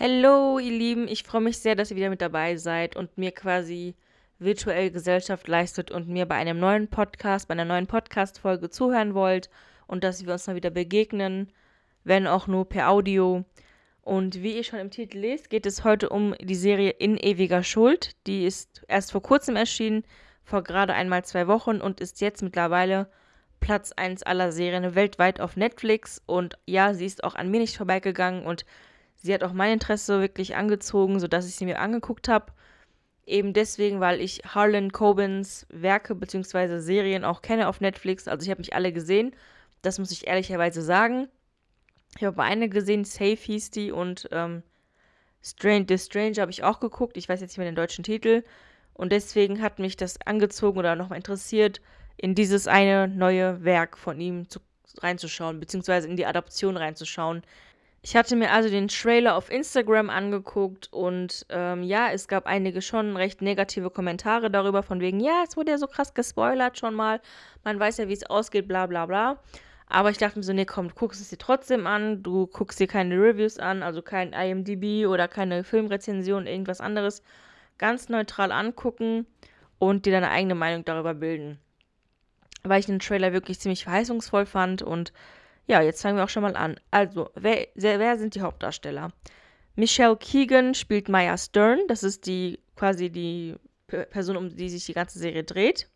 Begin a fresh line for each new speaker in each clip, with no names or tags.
Hallo, ihr Lieben, ich freue mich sehr, dass ihr wieder mit dabei seid und mir quasi virtuell Gesellschaft leistet und mir bei einem neuen Podcast, bei einer neuen Podcast-Folge zuhören wollt und dass wir uns mal wieder begegnen, wenn auch nur per Audio. Und wie ihr schon im Titel lest, geht es heute um die Serie In ewiger Schuld. Die ist erst vor kurzem erschienen, vor gerade einmal zwei Wochen und ist jetzt mittlerweile Platz 1 aller Serien weltweit auf Netflix. Und ja, sie ist auch an mir nicht vorbeigegangen und sie hat auch mein Interesse wirklich angezogen, sodass ich sie mir angeguckt habe. Eben deswegen, weil ich Harlan Cobens Werke bzw. Serien auch kenne auf Netflix. Also ich habe mich alle gesehen. Das muss ich ehrlicherweise sagen. Ich habe eine gesehen, Safe die und ähm, Strange, The Strange habe ich auch geguckt. Ich weiß jetzt nicht mehr den deutschen Titel. Und deswegen hat mich das angezogen oder nochmal interessiert, in dieses eine neue Werk von ihm zu, reinzuschauen, beziehungsweise in die Adaption reinzuschauen. Ich hatte mir also den Trailer auf Instagram angeguckt und ähm, ja, es gab einige schon recht negative Kommentare darüber, von wegen, ja, es wurde ja so krass gespoilert schon mal, man weiß ja, wie es ausgeht, bla bla bla. Aber ich dachte mir so, nee, komm, du guckst es dir trotzdem an, du guckst dir keine Reviews an, also kein IMDb oder keine Filmrezension, irgendwas anderes. Ganz neutral angucken und dir deine eigene Meinung darüber bilden. Weil ich den Trailer wirklich ziemlich verheißungsvoll fand und ja, jetzt fangen wir auch schon mal an. Also, wer, wer sind die Hauptdarsteller? Michelle Keegan spielt Maya Stern, das ist die quasi die Person, um die sich die ganze Serie dreht.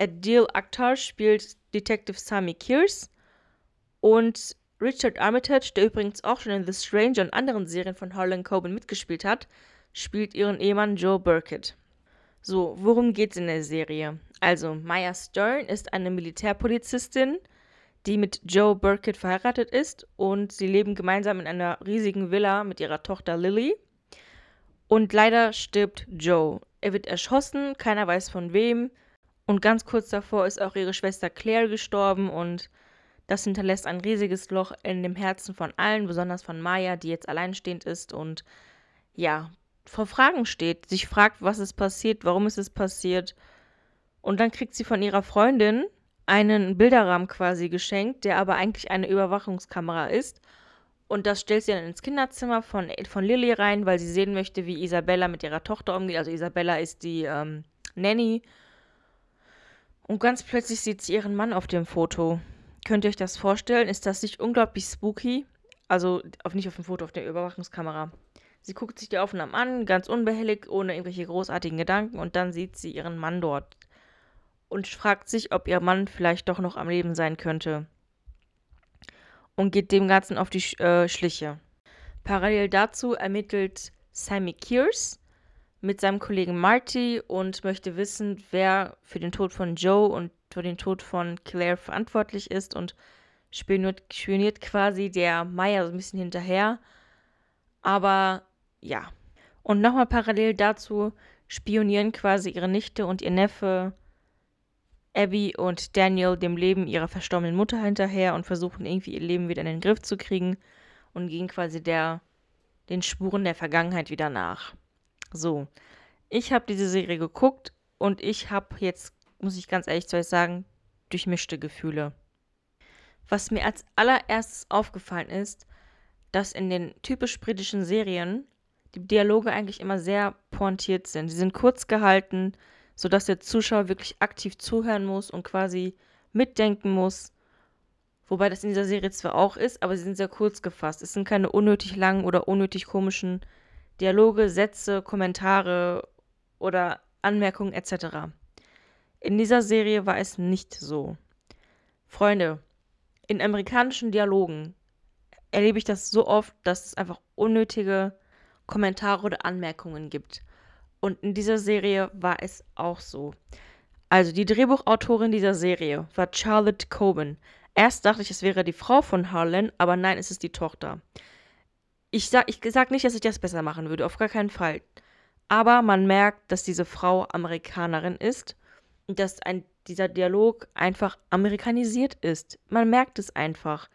Adil Akhtar spielt Detective Sami Kears und Richard Armitage, der übrigens auch schon in The Stranger und anderen Serien von Harlan Coben mitgespielt hat, spielt ihren Ehemann Joe Burkett. So, worum geht's in der Serie? Also, Maya Stern ist eine Militärpolizistin, die mit Joe Burkett verheiratet ist und sie leben gemeinsam in einer riesigen Villa mit ihrer Tochter Lily. Und leider stirbt Joe. Er wird erschossen, keiner weiß von wem. Und ganz kurz davor ist auch ihre Schwester Claire gestorben und das hinterlässt ein riesiges Loch in dem Herzen von allen, besonders von Maya, die jetzt alleinstehend ist und ja, vor Fragen steht, sich fragt, was ist passiert, warum ist es passiert. Und dann kriegt sie von ihrer Freundin einen Bilderrahmen quasi geschenkt, der aber eigentlich eine Überwachungskamera ist. Und das stellt sie dann ins Kinderzimmer von, von Lilly rein, weil sie sehen möchte, wie Isabella mit ihrer Tochter umgeht. Also Isabella ist die ähm, Nanny. Und ganz plötzlich sieht sie ihren Mann auf dem Foto. Könnt ihr euch das vorstellen? Ist das nicht unglaublich spooky? Also auf, nicht auf dem Foto, auf der Überwachungskamera. Sie guckt sich die Aufnahmen an, ganz unbehelligt, ohne irgendwelche großartigen Gedanken, und dann sieht sie ihren Mann dort und fragt sich, ob ihr Mann vielleicht doch noch am Leben sein könnte. Und geht dem Ganzen auf die äh, Schliche. Parallel dazu ermittelt Sammy Kears mit seinem Kollegen Marty und möchte wissen, wer für den Tod von Joe und für den Tod von Claire verantwortlich ist und spioniert, spioniert quasi der Maya so ein bisschen hinterher. Aber ja. Und nochmal parallel dazu spionieren quasi ihre Nichte und ihr Neffe Abby und Daniel dem Leben ihrer verstorbenen Mutter hinterher und versuchen irgendwie ihr Leben wieder in den Griff zu kriegen und gehen quasi der, den Spuren der Vergangenheit wieder nach. So, ich habe diese Serie geguckt und ich habe jetzt, muss ich ganz ehrlich zu euch sagen, durchmischte Gefühle. Was mir als allererstes aufgefallen ist, dass in den typisch britischen Serien die Dialoge eigentlich immer sehr pointiert sind. Sie sind kurz gehalten, sodass der Zuschauer wirklich aktiv zuhören muss und quasi mitdenken muss. Wobei das in dieser Serie zwar auch ist, aber sie sind sehr kurz gefasst. Es sind keine unnötig langen oder unnötig komischen Dialoge, Sätze, Kommentare oder Anmerkungen etc. In dieser Serie war es nicht so. Freunde, in amerikanischen Dialogen erlebe ich das so oft, dass es einfach unnötige Kommentare oder Anmerkungen gibt. Und in dieser Serie war es auch so. Also die Drehbuchautorin dieser Serie war Charlotte Coben. Erst dachte ich, es wäre die Frau von Harlan, aber nein, es ist die Tochter. Ich sag, ich sag nicht, dass ich das besser machen würde, auf gar keinen Fall. Aber man merkt, dass diese Frau Amerikanerin ist und dass ein, dieser Dialog einfach amerikanisiert ist. Man merkt es einfach.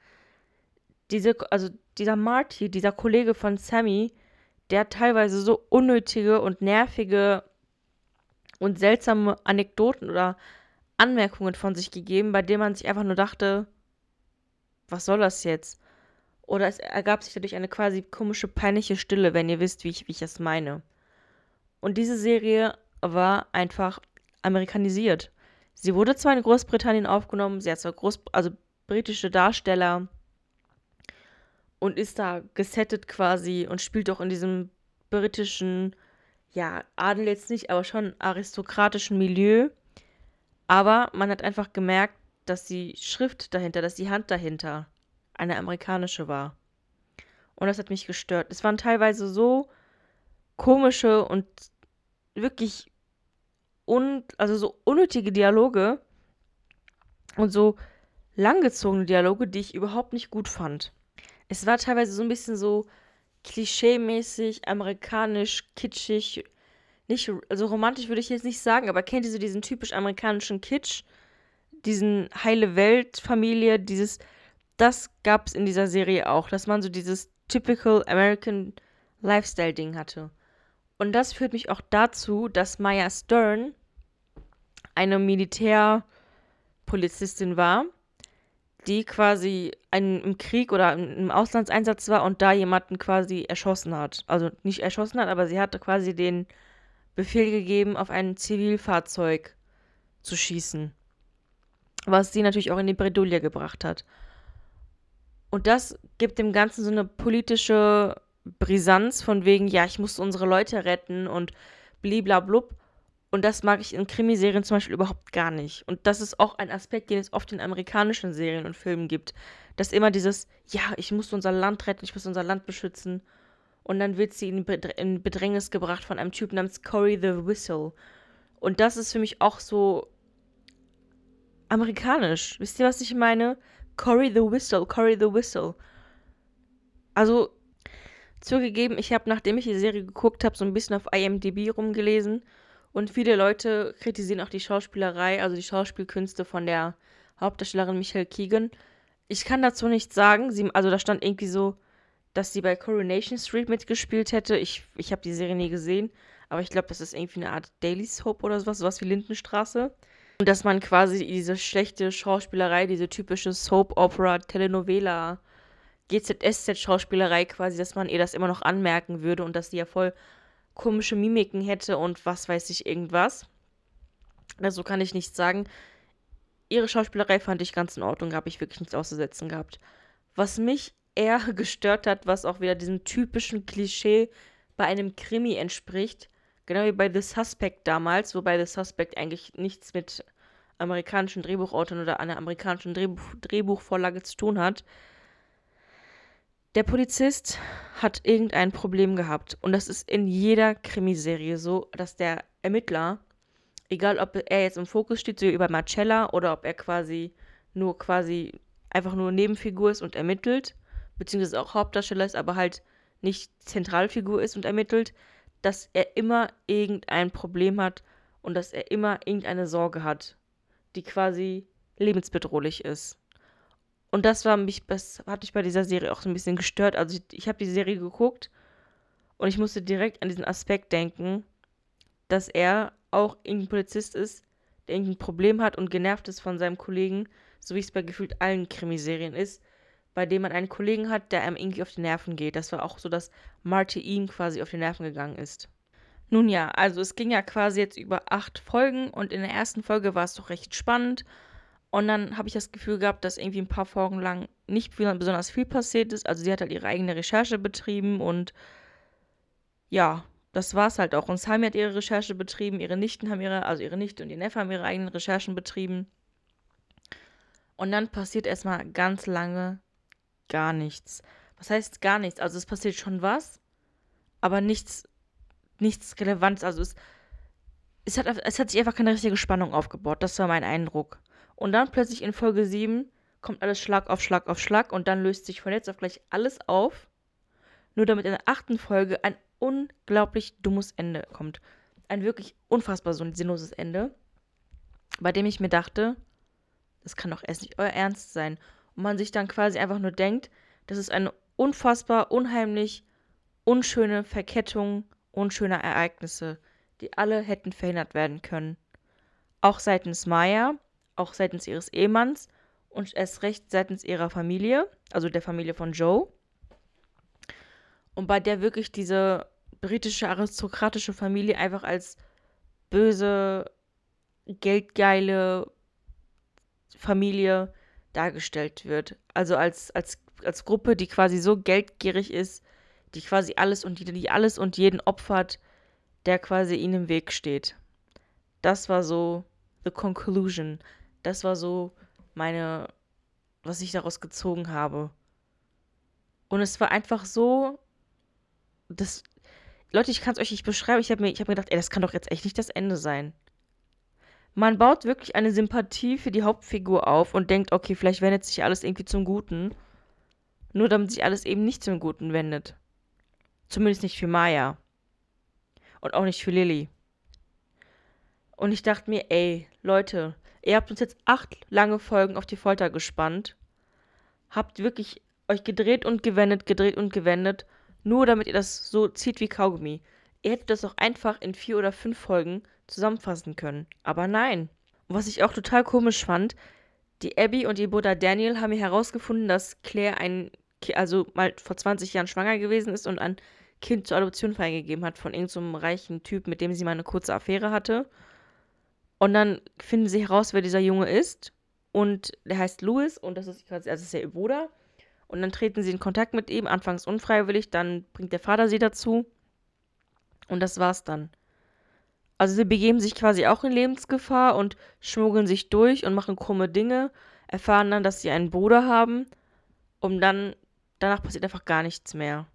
Diese, also dieser Marty, dieser Kollege von Sammy, der teilweise so unnötige und nervige und seltsame Anekdoten oder Anmerkungen von sich gegeben, bei denen man sich einfach nur dachte, was soll das jetzt? oder es ergab sich dadurch eine quasi komische, peinliche Stille, wenn ihr wisst, wie ich, wie ich es meine. Und diese Serie war einfach amerikanisiert. Sie wurde zwar in Großbritannien aufgenommen, sie hat zwar Groß also britische Darsteller und ist da gesettet quasi und spielt auch in diesem britischen, ja, Adel jetzt nicht, aber schon aristokratischen Milieu. Aber man hat einfach gemerkt, dass die Schrift dahinter, dass die Hand dahinter eine amerikanische war. Und das hat mich gestört. Es waren teilweise so komische und wirklich un, also so unnötige Dialoge und so langgezogene Dialoge, die ich überhaupt nicht gut fand. Es war teilweise so ein bisschen so klischee-mäßig, amerikanisch, kitschig. Nicht, also romantisch würde ich jetzt nicht sagen, aber kennt ihr so diesen typisch amerikanischen Kitsch? Diesen heile Welt-Familie, dieses, das gab es in dieser Serie auch, dass man so dieses typical American Lifestyle-Ding hatte. Und das führt mich auch dazu, dass Maya Stern eine Militärpolizistin war, die quasi ein, im Krieg oder im Auslandseinsatz war und da jemanden quasi erschossen hat. Also nicht erschossen hat, aber sie hatte quasi den Befehl gegeben, auf ein Zivilfahrzeug zu schießen. Was sie natürlich auch in die Bredouille gebracht hat. Und das gibt dem Ganzen so eine politische Brisanz von wegen, ja, ich muss unsere Leute retten und bliblablub. Und das mag ich in Krimiserien zum Beispiel überhaupt gar nicht. Und das ist auch ein Aspekt, den es oft in amerikanischen Serien und Filmen gibt. Dass immer dieses, ja, ich muss unser Land retten, ich muss unser Land beschützen. Und dann wird sie in, Bedrängnis gebracht von einem Typ namens Cory the Whistle. Und das ist für mich auch so amerikanisch. Wisst ihr, was ich meine? Cory the Whistle, Cory the Whistle. Also, zugegeben, ich habe, nachdem ich die Serie geguckt habe, so ein bisschen auf IMDb rumgelesen und viele Leute kritisieren auch die Schauspielerei, also die Schauspielkünste von der Hauptdarstellerin Michael Keegan. Ich kann dazu nichts sagen. Sie, also da stand irgendwie so, dass sie bei Coronation Street mitgespielt hätte. Ich, ich habe die Serie nie gesehen, aber ich glaube, das ist irgendwie eine Art Daily Soap oder sowas, sowas wie Lindenstraße. Und dass man quasi diese schlechte Schauspielerei, diese typische Soap-Opera, Telenovela, GZSZ-Schauspielerei quasi, dass man ihr das immer noch anmerken würde und dass sie ja voll komische Mimiken hätte und was weiß ich irgendwas. Also kann ich nichts sagen. Ihre Schauspielerei fand ich ganz in Ordnung, habe ich wirklich nichts auszusetzen gehabt. Was mich eher gestört hat, was auch wieder diesem typischen Klischee bei einem Krimi entspricht, genau wie bei The Suspect damals, wobei The Suspect eigentlich nichts mit amerikanischen Drehbuchautoren oder einer amerikanischen Drehbuch Drehbuchvorlage zu tun hat, der Polizist hat irgendein Problem gehabt. Und das ist in jeder Krimiserie so, dass der Ermittler, egal ob er jetzt im Fokus steht, so wie über Marcella, oder ob er quasi nur quasi einfach nur Nebenfigur ist und ermittelt, beziehungsweise auch Hauptdarsteller ist, aber halt nicht Zentralfigur ist und ermittelt, dass er immer irgendein Problem hat und dass er immer irgendeine Sorge hat, die quasi lebensbedrohlich ist. Und das war mich, das hat mich bei dieser Serie auch so ein bisschen gestört. Also ich, ich habe die Serie geguckt und ich musste direkt an diesen Aspekt denken, dass er auch irgendein Polizist ist, der irgendein Problem hat und genervt ist von seinem Kollegen, so wie es bei gefühlt allen Krimiserien ist, bei dem man einen Kollegen hat, der einem irgendwie auf die Nerven geht. Das war auch so, dass Marty ihm quasi auf die Nerven gegangen ist. Nun ja, also es ging ja quasi jetzt über acht Folgen und in der ersten Folge war es doch recht spannend und dann habe ich das Gefühl gehabt, dass irgendwie ein paar Folgen lang nicht besonders viel passiert ist. Also sie hat halt ihre eigene Recherche betrieben und ja, das war es halt auch. Und Sami hat ihre Recherche betrieben, ihre Nichten haben ihre, also ihre Nichte und ihr Neffe haben ihre eigenen Recherchen betrieben. Und dann passiert erstmal ganz lange gar nichts. Was heißt gar nichts? Also es passiert schon was, aber nichts, nichts Relevantes. Also es, es, hat, es hat sich einfach keine richtige Spannung aufgebaut. Das war mein Eindruck. Und dann plötzlich in Folge 7 kommt alles Schlag auf Schlag auf Schlag und dann löst sich von jetzt auf gleich alles auf. Nur damit in der achten Folge ein unglaublich dummes Ende kommt. Ein wirklich unfassbar so ein sinnloses Ende, bei dem ich mir dachte, das kann doch erst nicht euer Ernst sein. Und man sich dann quasi einfach nur denkt, das ist eine unfassbar, unheimlich, unschöne Verkettung unschöner Ereignisse, die alle hätten verhindert werden können. Auch seitens Maya, auch seitens ihres Ehemanns und erst recht seitens ihrer Familie, also der Familie von Joe. und bei der wirklich diese britische aristokratische Familie einfach als böse, geldgeile Familie dargestellt wird. Also als, als, als Gruppe, die quasi so geldgierig ist, die quasi alles und die, die alles und jeden opfert, der quasi ihnen im Weg steht. Das war so the conclusion. Das war so meine, was ich daraus gezogen habe. Und es war einfach so, das, Leute, ich kann es euch nicht beschreiben. Ich habe mir, hab mir gedacht, ey, das kann doch jetzt echt nicht das Ende sein. Man baut wirklich eine Sympathie für die Hauptfigur auf und denkt, okay, vielleicht wendet sich alles irgendwie zum Guten. Nur damit sich alles eben nicht zum Guten wendet. Zumindest nicht für Maya. Und auch nicht für Lilly. Und ich dachte mir, ey, Leute, ihr habt uns jetzt acht lange Folgen auf die Folter gespannt. Habt wirklich euch gedreht und gewendet, gedreht und gewendet, nur damit ihr das so zieht wie Kaugummi. Ihr hättet das auch einfach in vier oder fünf Folgen zusammenfassen können. Aber nein. Und was ich auch total komisch fand, die Abby und ihr Bruder Daniel haben herausgefunden, dass Claire ein, also mal vor 20 Jahren schwanger gewesen ist und ein Kind zur Adoption freigegeben hat von irgendeinem so reichen Typ, mit dem sie mal eine kurze Affäre hatte. Und dann finden sie heraus, wer dieser Junge ist. Und der heißt Louis und das ist quasi, also ist ja ihr Bruder. Und dann treten sie in Kontakt mit ihm, anfangs unfreiwillig, dann bringt der Vater sie dazu. Und das war's dann. Also sie begeben sich quasi auch in Lebensgefahr und schmuggeln sich durch und machen krumme Dinge, erfahren dann, dass sie einen Bruder haben, um dann, danach passiert einfach gar nichts mehr.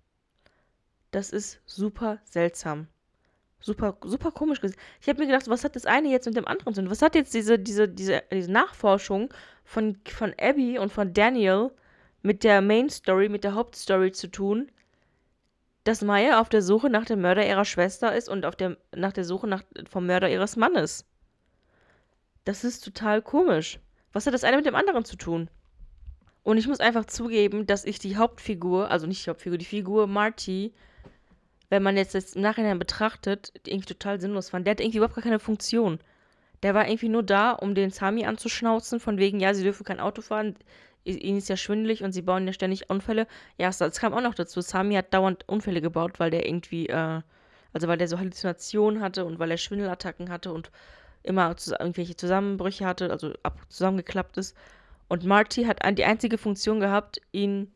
Das ist super seltsam. Super, super komisch. Ich habe mir gedacht, was hat das eine jetzt mit dem anderen zu tun? Was hat jetzt diese, diese, diese, diese Nachforschung von, von Abby und von Daniel mit der Main Story, mit der Hauptstory zu tun, dass Maya auf der Suche nach dem Mörder ihrer Schwester ist und auf der, nach der Suche nach, vom Mörder ihres Mannes. Das ist total komisch. Was hat das eine mit dem anderen zu tun? Und ich muss einfach zugeben, dass ich die Hauptfigur, also nicht die Hauptfigur, die Figur Marty, wenn man jetzt das im Nachhinein betrachtet, irgendwie total sinnlos fand. Der hat irgendwie überhaupt gar keine Funktion. Der war irgendwie nur da, um den Sami anzuschnauzen, von wegen, ja, sie dürfen kein Auto fahren, ihnen ist ja schwindelig und sie bauen ja ständig Unfälle. Ja, das kam auch noch dazu. Sami hat dauernd Unfälle gebaut, weil der irgendwie, äh, also weil der so Halluzinationen hatte und weil er Schwindelattacken hatte und immer irgendwelche Zusammenbrüche hatte, also ab zusammengeklappt ist. Und Marty hat die einzige Funktion gehabt, ihn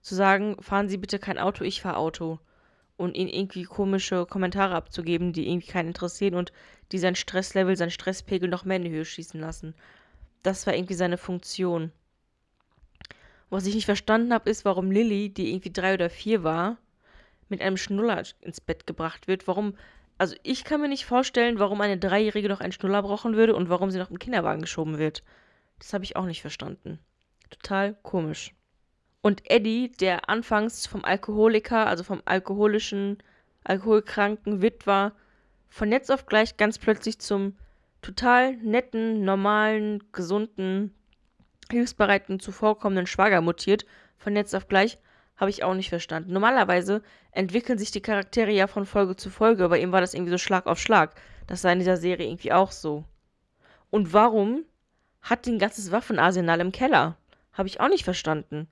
zu sagen, fahren Sie bitte kein Auto, ich fahre Auto und ihn irgendwie komische Kommentare abzugeben, die irgendwie keinen interessieren und die sein Stresslevel, sein Stresspegel noch mehr in die Höhe schießen lassen. Das war irgendwie seine Funktion. Was ich nicht verstanden habe, ist, warum Lilly, die irgendwie drei oder vier war, mit einem Schnuller ins Bett gebracht wird. Warum, also ich kann mir nicht vorstellen, warum eine Dreijährige noch einen Schnuller brauchen würde und warum sie noch im Kinderwagen geschoben wird. Das habe ich auch nicht verstanden. Total komisch. Und Eddie, der anfangs vom Alkoholiker, also vom alkoholischen, alkoholkranken Witwer, von jetzt auf gleich ganz plötzlich zum total netten, normalen, gesunden, hilfsbereiten, zuvorkommenden Schwager mutiert, von jetzt auf gleich, habe ich auch nicht verstanden. Normalerweise entwickeln sich die Charaktere ja von Folge zu Folge, aber ihm war das irgendwie so Schlag auf Schlag. Das sei in dieser Serie irgendwie auch so. Und warum hat die ein ganzes Waffenarsenal im Keller? Habe ich auch nicht verstanden.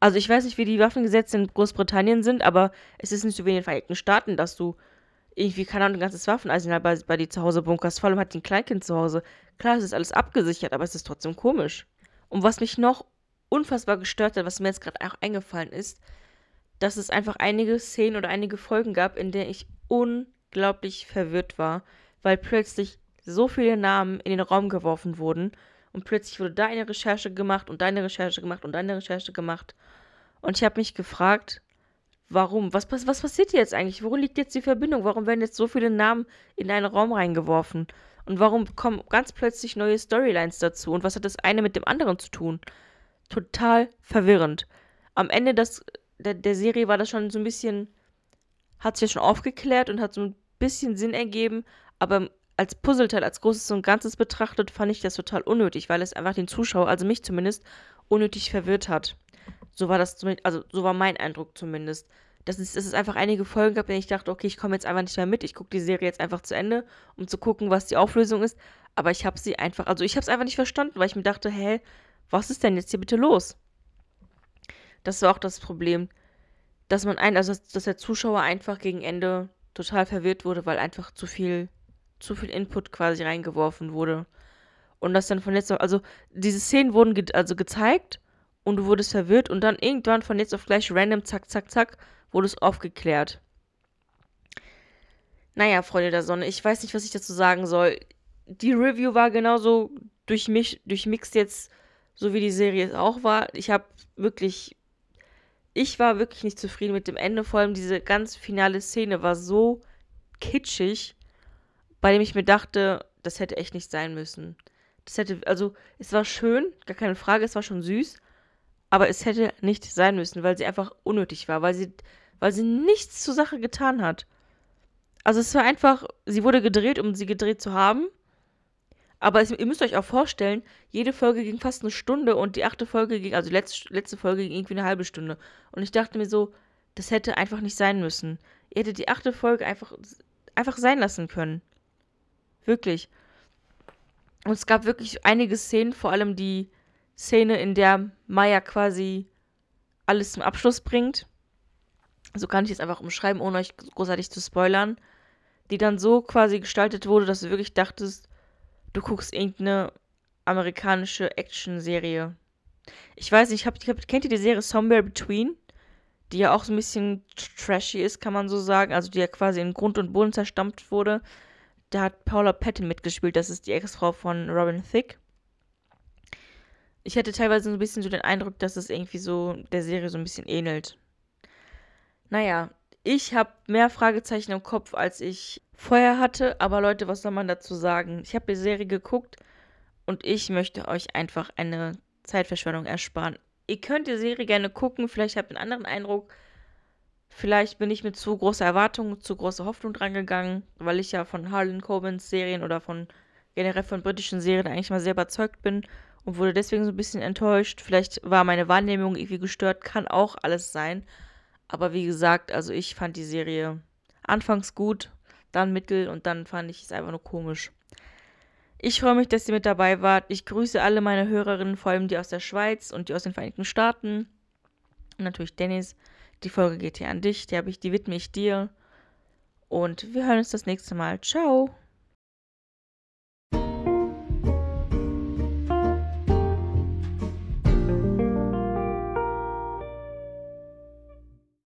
Also ich weiß nicht, wie die Waffengesetze in Großbritannien sind, aber es ist nicht so wie in den Vereinigten Staaten, dass du irgendwie, keine Ahnung, ein ganzes Waffenarsenal bei, bei dir zu Hause bunkerst. Vor allem hat ein Kleinkind zu Hause. Klar, es ist alles abgesichert, aber es ist trotzdem komisch. Und was mich noch unfassbar gestört hat, was mir jetzt gerade auch eingefallen ist, dass es einfach einige Szenen oder einige Folgen gab, in denen ich unglaublich verwirrt war, weil plötzlich so viele Namen in den Raum geworfen wurden und plötzlich wurde da eine Recherche gemacht und deine Recherche gemacht und deine Recherche gemacht. Und ich habe mich gefragt, warum? Was, was, was passiert hier jetzt eigentlich? Wo liegt jetzt die Verbindung? Warum werden jetzt so viele Namen in einen Raum reingeworfen? Und warum kommen ganz plötzlich neue Storylines dazu? Und was hat das eine mit dem anderen zu tun? Total verwirrend. Am Ende des, der, der Serie war das schon so ein bisschen, hat sich ja schon aufgeklärt und hat so ein bisschen Sinn ergeben, aber als Puzzleteil, als großes und Ganzes betrachtet, fand ich das total unnötig, weil es einfach den Zuschauer, also mich zumindest, unnötig verwirrt hat. So war das also so war mein Eindruck zumindest. Dass es, dass es einfach einige Folgen gab, in denen ich dachte, okay, ich komme jetzt einfach nicht mehr mit. Ich gucke die Serie jetzt einfach zu Ende, um zu gucken, was die Auflösung ist. Aber ich habe sie einfach, also ich habe es einfach nicht verstanden, weil ich mir dachte, hä, was ist denn jetzt hier bitte los? Das war auch das Problem. dass man ein, also dass der Zuschauer einfach gegen Ende total verwirrt wurde, weil einfach zu viel, zu viel Input quasi reingeworfen wurde. Und das dann von jetzt auf, also diese Szenen wurden ge also gezeigt und du wurdest verwirrt und dann irgendwann von jetzt auf gleich random, zack, zack, zack, wurde es aufgeklärt. Naja, Freunde der Sonne, ich weiß nicht, was ich dazu sagen soll. Die Review war genauso durch mich, durchmixt jetzt, so wie die Serie es auch war. Ich habe wirklich, ich war wirklich nicht zufrieden mit dem Ende. Vor allem diese ganz finale Szene war so kitschig, bei dem ich mir dachte, das hätte echt nicht sein müssen. Das hätte, also, es war schön, gar keine Frage, es war schon süß, aber es hätte nicht sein müssen, weil sie einfach unnötig war, weil sie, weil sie nichts zur Sache getan hat. Also es war einfach, sie wurde gedreht, um sie gedreht zu haben. Aber es, ihr müsst euch auch vorstellen, jede Folge ging fast eine Stunde und die achte Folge ging, also die letzte, letzte Folge ging irgendwie eine halbe Stunde. Und ich dachte mir so, das hätte einfach nicht sein müssen. Ihr hättet die achte Folge einfach, einfach sein lassen können. Wirklich. Und es gab wirklich einige Szenen, vor allem die Szene, in der Maya quasi alles zum Abschluss bringt. So kann ich es einfach umschreiben, ohne euch großartig zu spoilern. Die dann so quasi gestaltet wurde, dass du wirklich dachtest, du guckst irgendeine amerikanische Action-Serie. Ich weiß nicht, hab, hab, kennt ihr die Serie Somewhere Between? Die ja auch so ein bisschen trashy ist, kann man so sagen. Also die ja quasi in Grund und Boden zerstampft wurde. Da hat Paula Patton mitgespielt. Das ist die Ex-Frau von Robin Thicke ich hatte teilweise so ein bisschen so den Eindruck, dass es irgendwie so der Serie so ein bisschen ähnelt. Naja, ich habe mehr Fragezeichen im Kopf, als ich vorher hatte. Aber Leute, was soll man dazu sagen? Ich habe die Serie geguckt und ich möchte euch einfach eine Zeitverschwendung ersparen. Ihr könnt die Serie gerne gucken, vielleicht habt ihr einen anderen Eindruck. Vielleicht bin ich mit zu großer Erwartung, zu großer Hoffnung drangegangen, weil ich ja von Harlan Cobens Serien oder von generell von britischen Serien eigentlich mal sehr überzeugt bin und wurde deswegen so ein bisschen enttäuscht. Vielleicht war meine Wahrnehmung irgendwie gestört, kann auch alles sein. Aber wie gesagt, also ich fand die Serie anfangs gut, dann mittel und dann fand ich es einfach nur komisch. Ich freue mich, dass ihr mit dabei wart. Ich grüße alle meine Hörerinnen, vor allem die aus der Schweiz und die aus den Vereinigten Staaten. Und natürlich Dennis. Die Folge geht hier an dich, die, ich, die widme ich dir. Und wir hören uns das nächste Mal. Ciao.